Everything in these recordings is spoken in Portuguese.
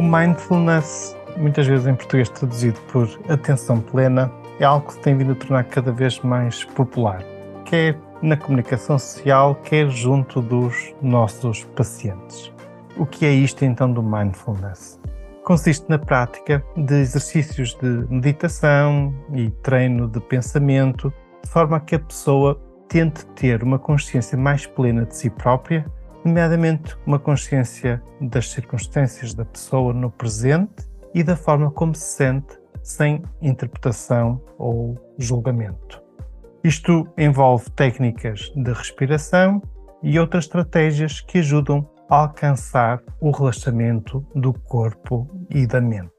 O mindfulness, muitas vezes em português traduzido por atenção plena, é algo que se tem vindo a tornar cada vez mais popular, quer na comunicação social, quer junto dos nossos pacientes. O que é isto então do mindfulness? Consiste na prática de exercícios de meditação e treino de pensamento, de forma que a pessoa tente ter uma consciência mais plena de si própria nomeadamente uma consciência das circunstâncias da pessoa no presente e da forma como se sente, sem interpretação ou julgamento. Isto envolve técnicas de respiração e outras estratégias que ajudam a alcançar o relaxamento do corpo e da mente.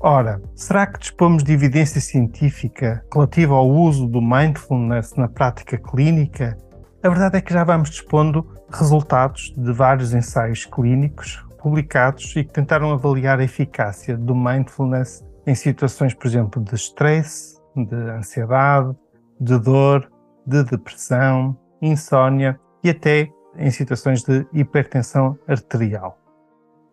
Ora, será que dispomos de evidência científica relativa ao uso do mindfulness na prática clínica? A verdade é que já vamos dispondo resultados de vários ensaios clínicos publicados e que tentaram avaliar a eficácia do mindfulness em situações, por exemplo, de stress, de ansiedade, de dor, de depressão, insônia e até em situações de hipertensão arterial.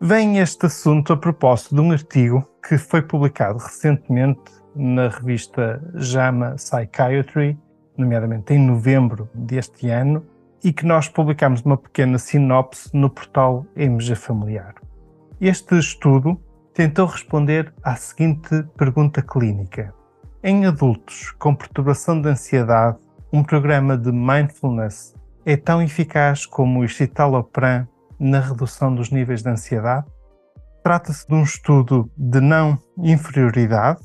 Vem este assunto a propósito de um artigo que foi publicado recentemente na revista JAMA Psychiatry, nomeadamente em novembro deste ano, e que nós publicamos uma pequena sinopse no portal MG Familiar. Este estudo tentou responder à seguinte pergunta clínica: Em adultos com perturbação de ansiedade, um programa de mindfulness é tão eficaz como o escitalopram na redução dos níveis de ansiedade? Trata-se de um estudo de não inferioridade,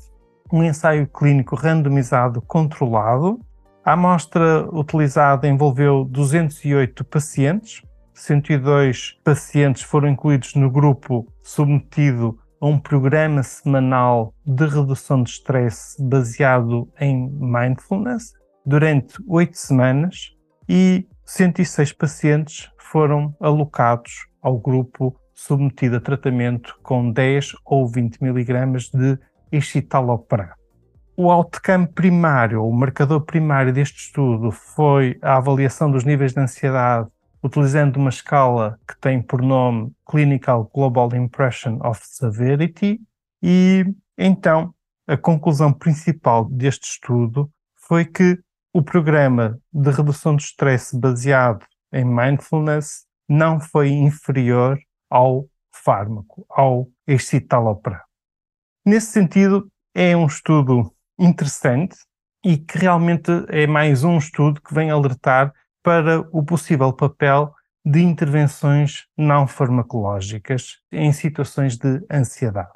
um ensaio clínico randomizado controlado a amostra utilizada envolveu 208 pacientes, 102 pacientes foram incluídos no grupo submetido a um programa semanal de redução de stress baseado em mindfulness durante oito semanas e 106 pacientes foram alocados ao grupo submetido a tratamento com 10 ou 20 miligramas de escitalopram. O outcome primário, o marcador primário deste estudo foi a avaliação dos níveis de ansiedade utilizando uma escala que tem por nome Clinical Global Impression of Severity e então a conclusão principal deste estudo foi que o programa de redução do stress baseado em mindfulness não foi inferior ao fármaco, ao escitalopram. Nesse sentido, é um estudo interessante e que realmente é mais um estudo que vem alertar para o possível papel de intervenções não farmacológicas em situações de ansiedade.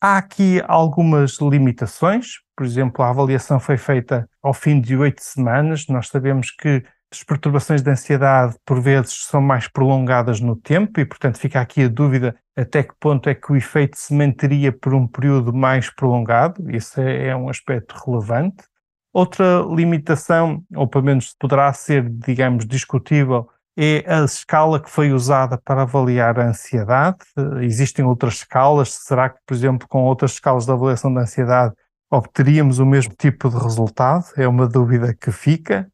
Há aqui algumas limitações, por exemplo, a avaliação foi feita ao fim de oito semanas. Nós sabemos que as perturbações de ansiedade, por vezes, são mais prolongadas no tempo e, portanto, fica aqui a dúvida até que ponto é que o efeito se manteria por um período mais prolongado. Isso é, é um aspecto relevante. Outra limitação, ou pelo menos poderá ser, digamos, discutível, é a escala que foi usada para avaliar a ansiedade. Existem outras escalas. Será que, por exemplo, com outras escalas de avaliação da ansiedade obteríamos o mesmo tipo de resultado? É uma dúvida que fica.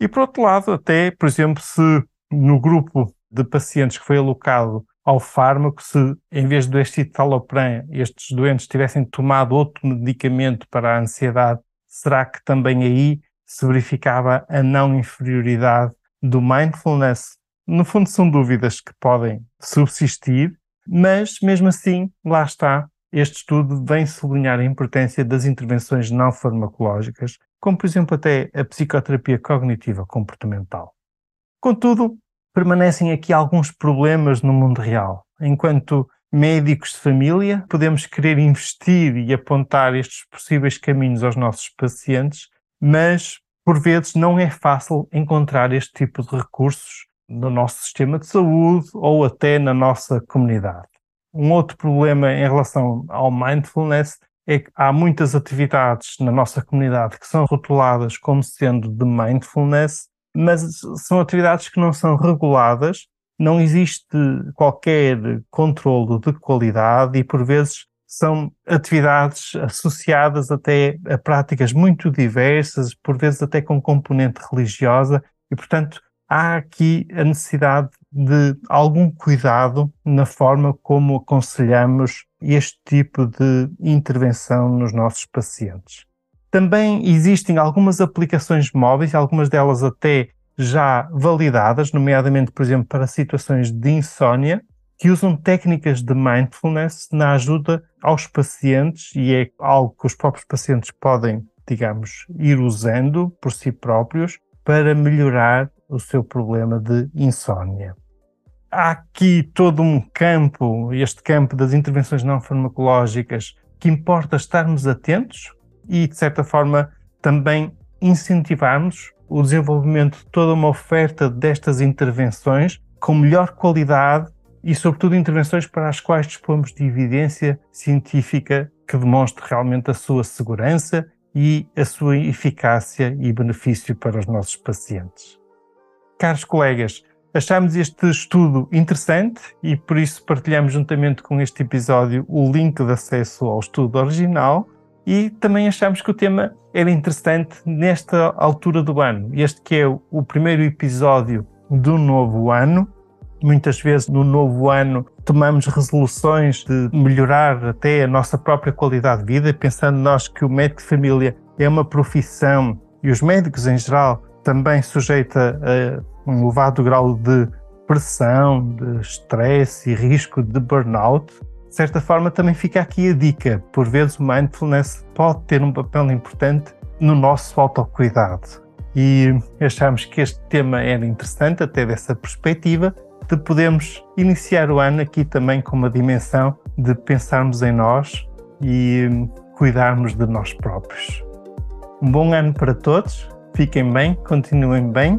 E por outro lado, até, por exemplo, se no grupo de pacientes que foi alocado ao fármaco, se em vez do escitalopram estes doentes tivessem tomado outro medicamento para a ansiedade, será que também aí se verificava a não inferioridade do mindfulness? No fundo, são dúvidas que podem subsistir, mas mesmo assim, lá está, este estudo vem sublinhar a importância das intervenções não farmacológicas como por exemplo até a psicoterapia cognitiva comportamental. Contudo, permanecem aqui alguns problemas no mundo real. Enquanto médicos de família, podemos querer investir e apontar estes possíveis caminhos aos nossos pacientes, mas por vezes não é fácil encontrar este tipo de recursos no nosso sistema de saúde ou até na nossa comunidade. Um outro problema em relação ao mindfulness é que há muitas atividades na nossa comunidade que são rotuladas como sendo de mindfulness, mas são atividades que não são reguladas, não existe qualquer controlo de qualidade e, por vezes, são atividades associadas até a práticas muito diversas, por vezes até com componente religiosa, e, portanto, há aqui a necessidade de algum cuidado na forma como aconselhamos este tipo de intervenção nos nossos pacientes. Também existem algumas aplicações móveis, algumas delas até já validadas, nomeadamente, por exemplo, para situações de insônia, que usam técnicas de mindfulness na ajuda aos pacientes e é algo que os próprios pacientes podem, digamos, ir usando por si próprios para melhorar o seu problema de insônia. Há aqui todo um campo, este campo das intervenções não farmacológicas, que importa estarmos atentos e, de certa forma, também incentivarmos o desenvolvimento de toda uma oferta destas intervenções com melhor qualidade e, sobretudo, intervenções para as quais dispomos de evidência científica que demonstre realmente a sua segurança e a sua eficácia e benefício para os nossos pacientes. Caros colegas, achamos este estudo interessante e por isso partilhamos juntamente com este episódio o link de acesso ao estudo original e também achamos que o tema era interessante nesta altura do ano. Este que é o primeiro episódio do novo ano. Muitas vezes no novo ano tomamos resoluções de melhorar até a nossa própria qualidade de vida, pensando nós que o médico de família é uma profissão e os médicos em geral também sujeita a um elevado grau de pressão, de stress e risco de burnout. De certa forma, também fica aqui a dica: por vezes, o mindfulness pode ter um papel importante no nosso autocuidado. E achamos que este tema era interessante, até dessa perspectiva, de podermos iniciar o ano aqui também com uma dimensão de pensarmos em nós e cuidarmos de nós próprios. Um bom ano para todos Fiquem bem, continuem bem